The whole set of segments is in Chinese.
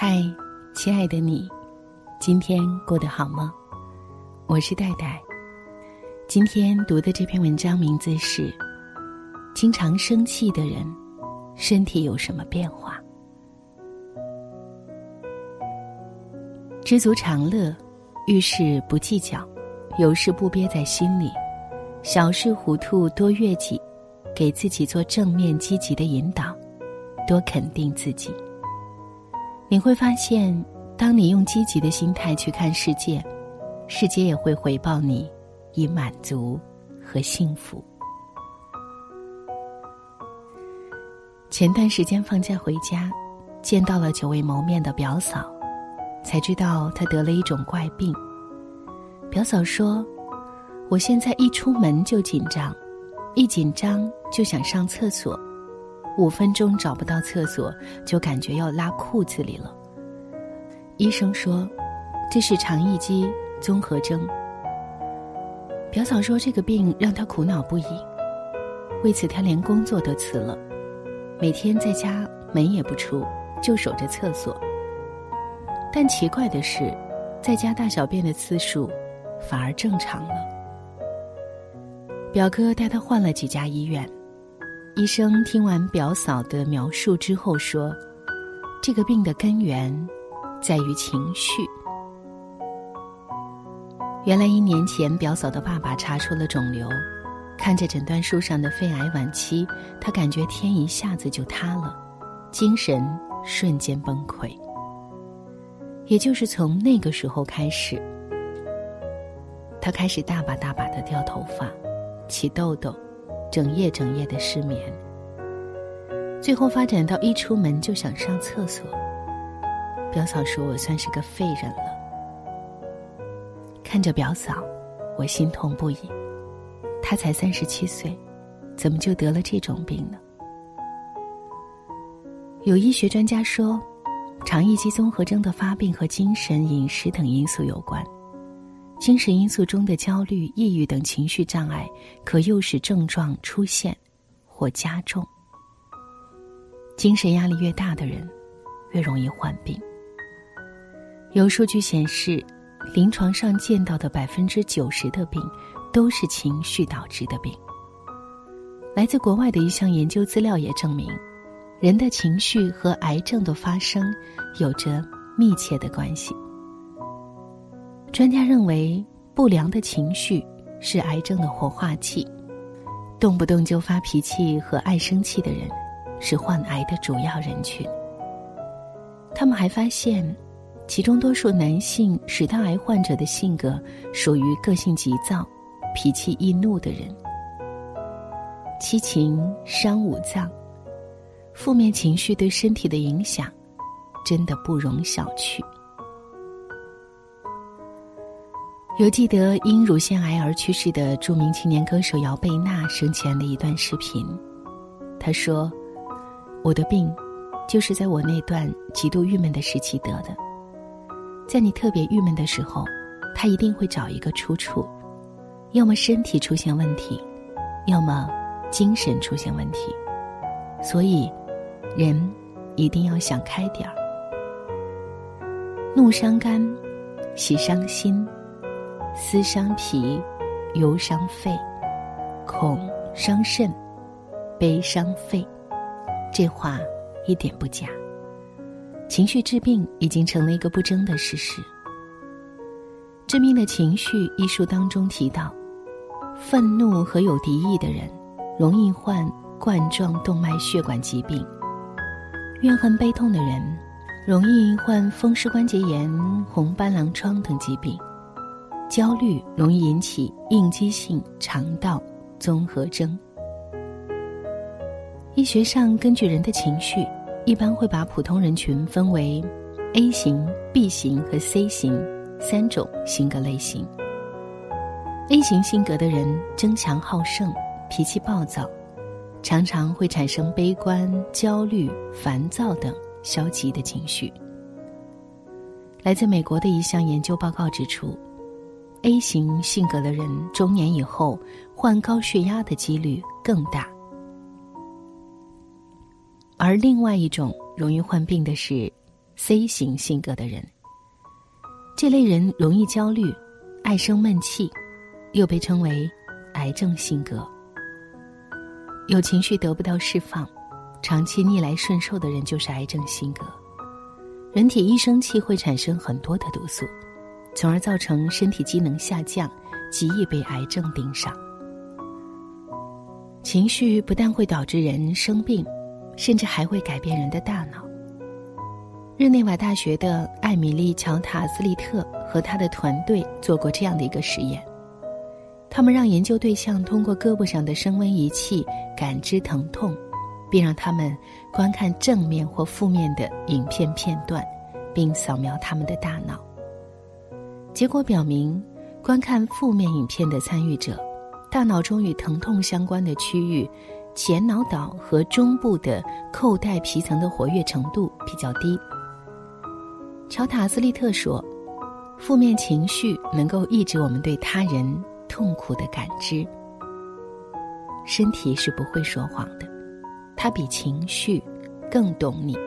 嗨，亲爱的你，今天过得好吗？我是戴戴。今天读的这篇文章名字是《经常生气的人，身体有什么变化》。知足常乐，遇事不计较，有事不憋在心里，小事糊涂多悦己，给自己做正面积极的引导，多肯定自己。你会发现，当你用积极的心态去看世界，世界也会回报你以满足和幸福。前段时间放假回家，见到了久未谋面的表嫂，才知道她得了一种怪病。表嫂说：“我现在一出门就紧张，一紧张就想上厕所。”五分钟找不到厕所，就感觉要拉裤子里了。医生说，这是肠易激综合征。表嫂说这个病让她苦恼不已，为此她连工作都辞了，每天在家门也不出，就守着厕所。但奇怪的是，在家大小便的次数反而正常了。表哥带他换了几家医院。医生听完表嫂的描述之后说：“这个病的根源在于情绪。原来一年前，表嫂的爸爸查出了肿瘤，看着诊断书上的肺癌晚期，他感觉天一下子就塌了，精神瞬间崩溃。也就是从那个时候开始，他开始大把大把的掉头发，起痘痘。”整夜整夜的失眠，最后发展到一出门就想上厕所。表嫂说我算是个废人了。看着表嫂，我心痛不已。她才三十七岁，怎么就得了这种病呢？有医学专家说，肠易激综合征的发病和精神、饮食等因素有关。精神因素中的焦虑、抑郁等情绪障碍，可诱使症状出现或加重。精神压力越大的人，越容易患病。有数据显示，临床上见到的百分之九十的病，都是情绪导致的病。来自国外的一项研究资料也证明，人的情绪和癌症的发生有着密切的关系。专家认为，不良的情绪是癌症的活化剂，动不动就发脾气和爱生气的人，是患癌的主要人群。他们还发现，其中多数男性食道癌患者的性格属于个性急躁、脾气易怒的人。七情伤五脏，负面情绪对身体的影响，真的不容小觑。有记得因乳腺癌而去世的著名青年歌手姚贝娜生前的一段视频，她说：“我的病，就是在我那段极度郁闷的时期得的。在你特别郁闷的时候，他一定会找一个出处，要么身体出现问题，要么精神出现问题。所以，人一定要想开点儿。怒伤肝，喜伤心。”思伤脾，忧伤肺，恐伤肾，悲伤肺。这话一点不假。情绪治病已经成了一个不争的事实。《致命的情绪》一书当中提到，愤怒和有敌意的人，容易患冠状动脉血管疾病；怨恨悲痛的人，容易患风湿关节炎、红斑狼疮等疾病。焦虑容易引起应激性肠道综合征。医学上根据人的情绪，一般会把普通人群分为 A 型、B 型和 C 型三种性格类型。A 型性格的人争强好胜，脾气暴躁，常常会产生悲观、焦虑、烦躁等消极的情绪。来自美国的一项研究报告指出。A 型性格的人，中年以后患高血压的几率更大。而另外一种容易患病的是 C 型性格的人。这类人容易焦虑，爱生闷气，又被称为癌症性格。有情绪得不到释放，长期逆来顺受的人就是癌症性格。人体一生气会产生很多的毒素，从而造成身体机能下降，极易被癌症盯上。情绪不但会导致人生病，甚至还会改变人的大脑。日内瓦大学的艾米丽·乔塔斯利特和他的团队做过这样的一个实验：他们让研究对象通过胳膊上的升温仪器感知疼痛，并让他们观看正面或负面的影片片段，并扫描他们的大脑。结果表明，观看负面影片的参与者，大脑中与疼痛相关的区域——前脑岛和中部的扣带皮层的活跃程度比较低。乔塔斯利特说：“负面情绪能够抑制我们对他人痛苦的感知。身体是不会说谎的，它比情绪更懂你。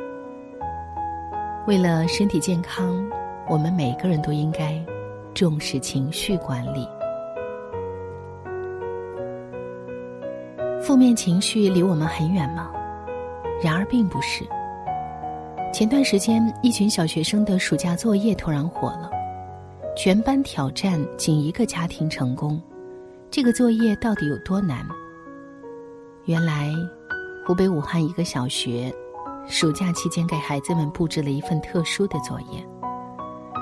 为了身体健康，我们每个人都应该重视情绪管理。负面情绪离我们很远吗？然而并不是。”前段时间，一群小学生的暑假作业突然火了，全班挑战仅一个家庭成功。这个作业到底有多难？原来，湖北武汉一个小学，暑假期间给孩子们布置了一份特殊的作业，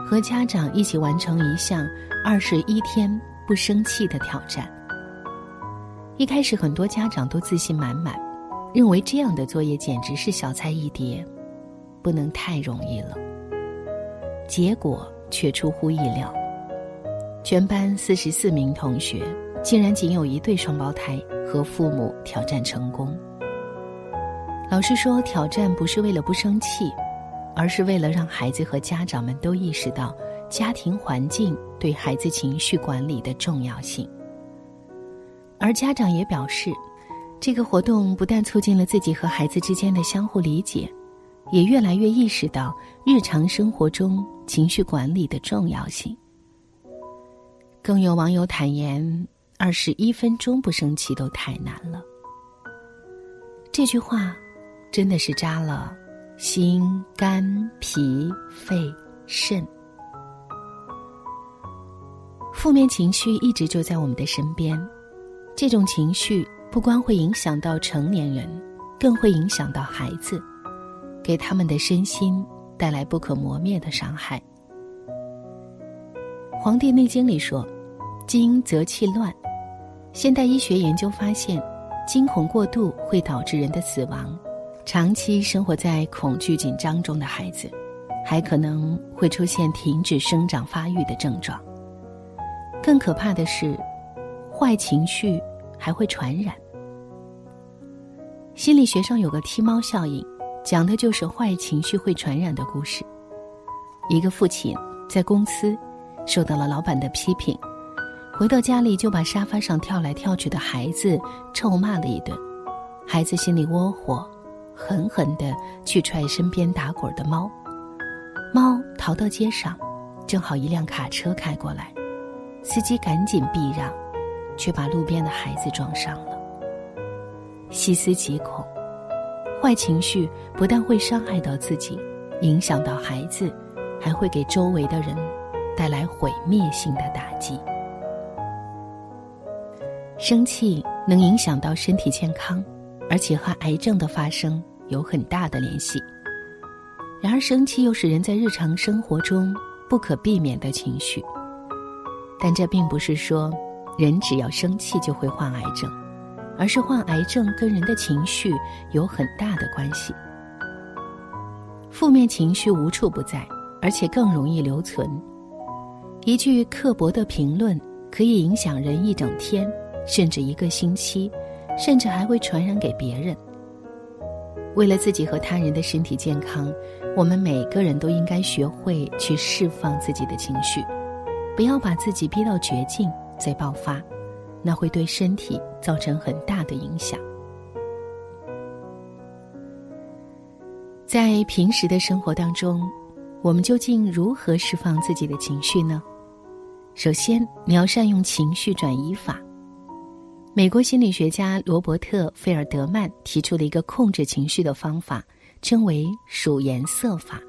和家长一起完成一项二十一天不生气的挑战。一开始，很多家长都自信满满，认为这样的作业简直是小菜一碟。不能太容易了。结果却出乎意料，全班四十四名同学竟然仅有一对双胞胎和父母挑战成功。老师说，挑战不是为了不生气，而是为了让孩子和家长们都意识到家庭环境对孩子情绪管理的重要性。而家长也表示，这个活动不但促进了自己和孩子之间的相互理解。也越来越意识到日常生活中情绪管理的重要性。更有网友坦言，二十一分钟不生气都太难了。这句话真的是扎了心、肝、脾、肺、肾。负面情绪一直就在我们的身边，这种情绪不光会影响到成年人，更会影响到孩子。给他们的身心带来不可磨灭的伤害。《黄帝内经》里说：“惊则气乱。”现代医学研究发现，惊恐过度会导致人的死亡。长期生活在恐惧紧张中的孩子，还可能会出现停止生长发育的症状。更可怕的是，坏情绪还会传染。心理学上有个踢猫效应。讲的就是坏情绪会传染的故事。一个父亲在公司受到了老板的批评，回到家里就把沙发上跳来跳去的孩子臭骂了一顿。孩子心里窝火，狠狠地去踹身边打滚的猫。猫逃到街上，正好一辆卡车开过来，司机赶紧避让，却把路边的孩子撞伤了。细思极恐。坏情绪不但会伤害到自己，影响到孩子，还会给周围的人带来毁灭性的打击。生气能影响到身体健康，而且和癌症的发生有很大的联系。然而，生气又是人在日常生活中不可避免的情绪。但这并不是说，人只要生气就会患癌症。而是患癌症跟人的情绪有很大的关系。负面情绪无处不在，而且更容易留存。一句刻薄的评论可以影响人一整天，甚至一个星期，甚至还会传染给别人。为了自己和他人的身体健康，我们每个人都应该学会去释放自己的情绪，不要把自己逼到绝境再爆发。那会对身体造成很大的影响。在平时的生活当中，我们究竟如何释放自己的情绪呢？首先，你要善用情绪转移法。美国心理学家罗伯特·费尔德曼提出了一个控制情绪的方法，称为数颜色法。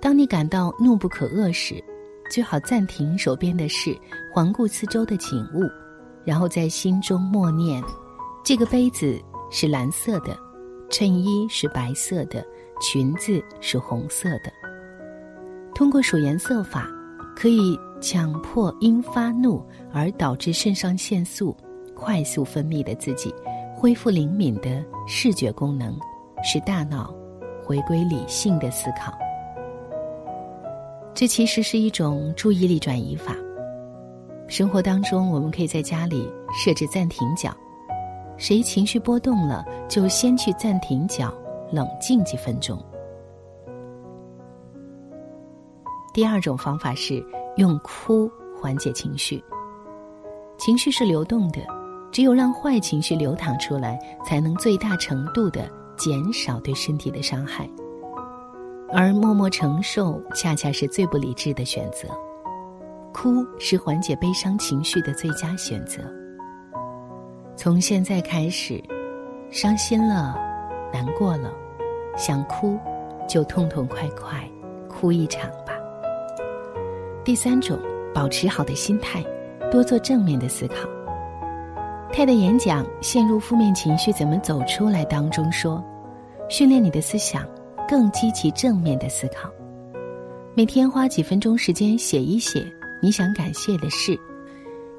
当你感到怒不可遏时，最好暂停手边的事，环顾四周的景物，然后在心中默念：这个杯子是蓝色的，衬衣是白色的，裙子是红色的。通过数颜色法，可以。强迫因发怒而导致肾上腺素快速分泌的自己，恢复灵敏的视觉功能，使大脑回归理性的思考。这其实是一种注意力转移法。生活当中，我们可以在家里设置暂停角，谁情绪波动了，就先去暂停角冷静几分钟。第二种方法是。用哭缓解情绪。情绪是流动的，只有让坏情绪流淌出来，才能最大程度的减少对身体的伤害。而默默承受，恰恰是最不理智的选择。哭是缓解悲伤情绪的最佳选择。从现在开始，伤心了，难过了，想哭，就痛痛快快哭一场吧。第三种，保持好的心态，多做正面的思考。泰的演讲《陷入负面情绪怎么走出来》当中说：“训练你的思想，更积极正面的思考。每天花几分钟时间写一写你想感谢的事，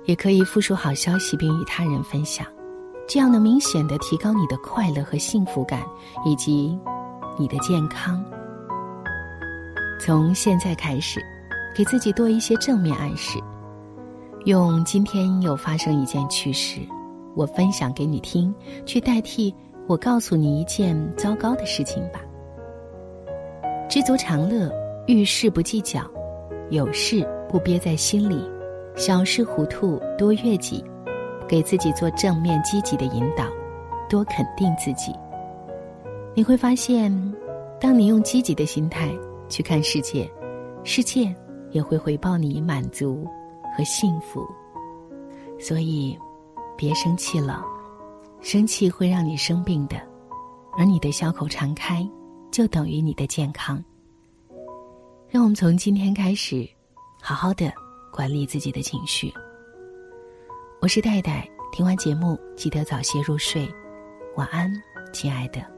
也可以复述好消息并与他人分享，这样能明显的提高你的快乐和幸福感，以及你的健康。从现在开始。”给自己多一些正面暗示，用今天又发生一件趣事，我分享给你听，去代替我告诉你一件糟糕的事情吧。知足常乐，遇事不计较，有事不憋在心里，小事糊涂多悦己，给自己做正面积极的引导，多肯定自己。你会发现，当你用积极的心态去看世界，世界。也会回报你满足和幸福，所以别生气了，生气会让你生病的，而你的笑口常开，就等于你的健康。让我们从今天开始，好好的管理自己的情绪。我是戴戴，听完节目记得早些入睡，晚安，亲爱的。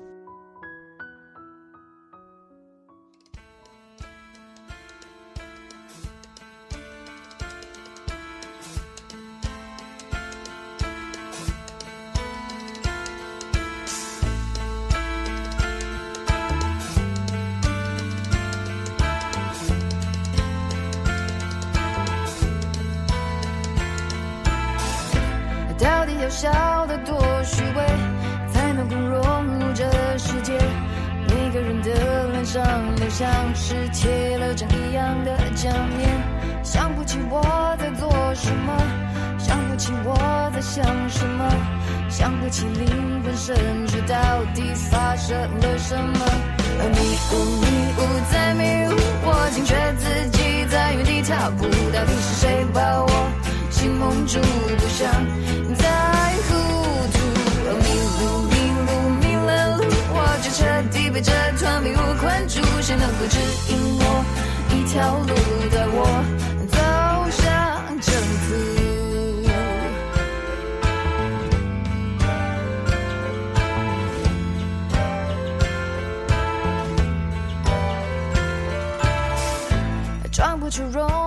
笑得多虚伪，才能够融入这世界。每个人的脸上都像是贴了张一样的假面。想不起我在做什么，想不起我在想什么，想不起灵魂深处到底发生了什么。而迷雾迷雾在迷雾，我惊觉自己在原地踏步。到底是谁把我心蒙住？不想迷雾困住，谁能够指引我一条路，带我走向正途？装不出容。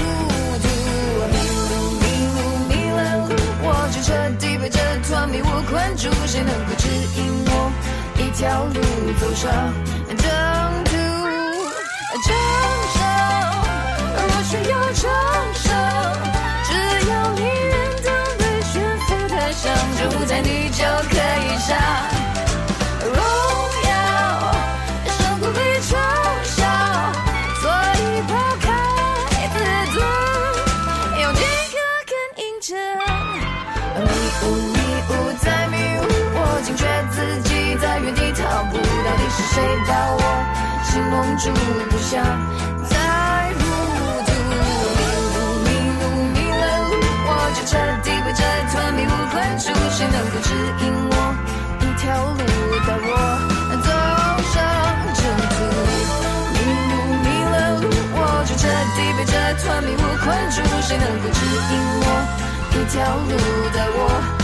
就彻底被这团迷雾困住，谁能够指引我？一条路走上征途。成熟，若需要成熟，只要你愿当被悬浮台上，就在你就可以上。谁把我心蒙住，不想再糊涂。迷路，迷路，迷了路，我就彻底被这团迷雾困住。谁能够指引我一条路，带我走上征途？迷路，迷了路，我就彻底被这团迷雾困住。谁能够指引我一条路？带我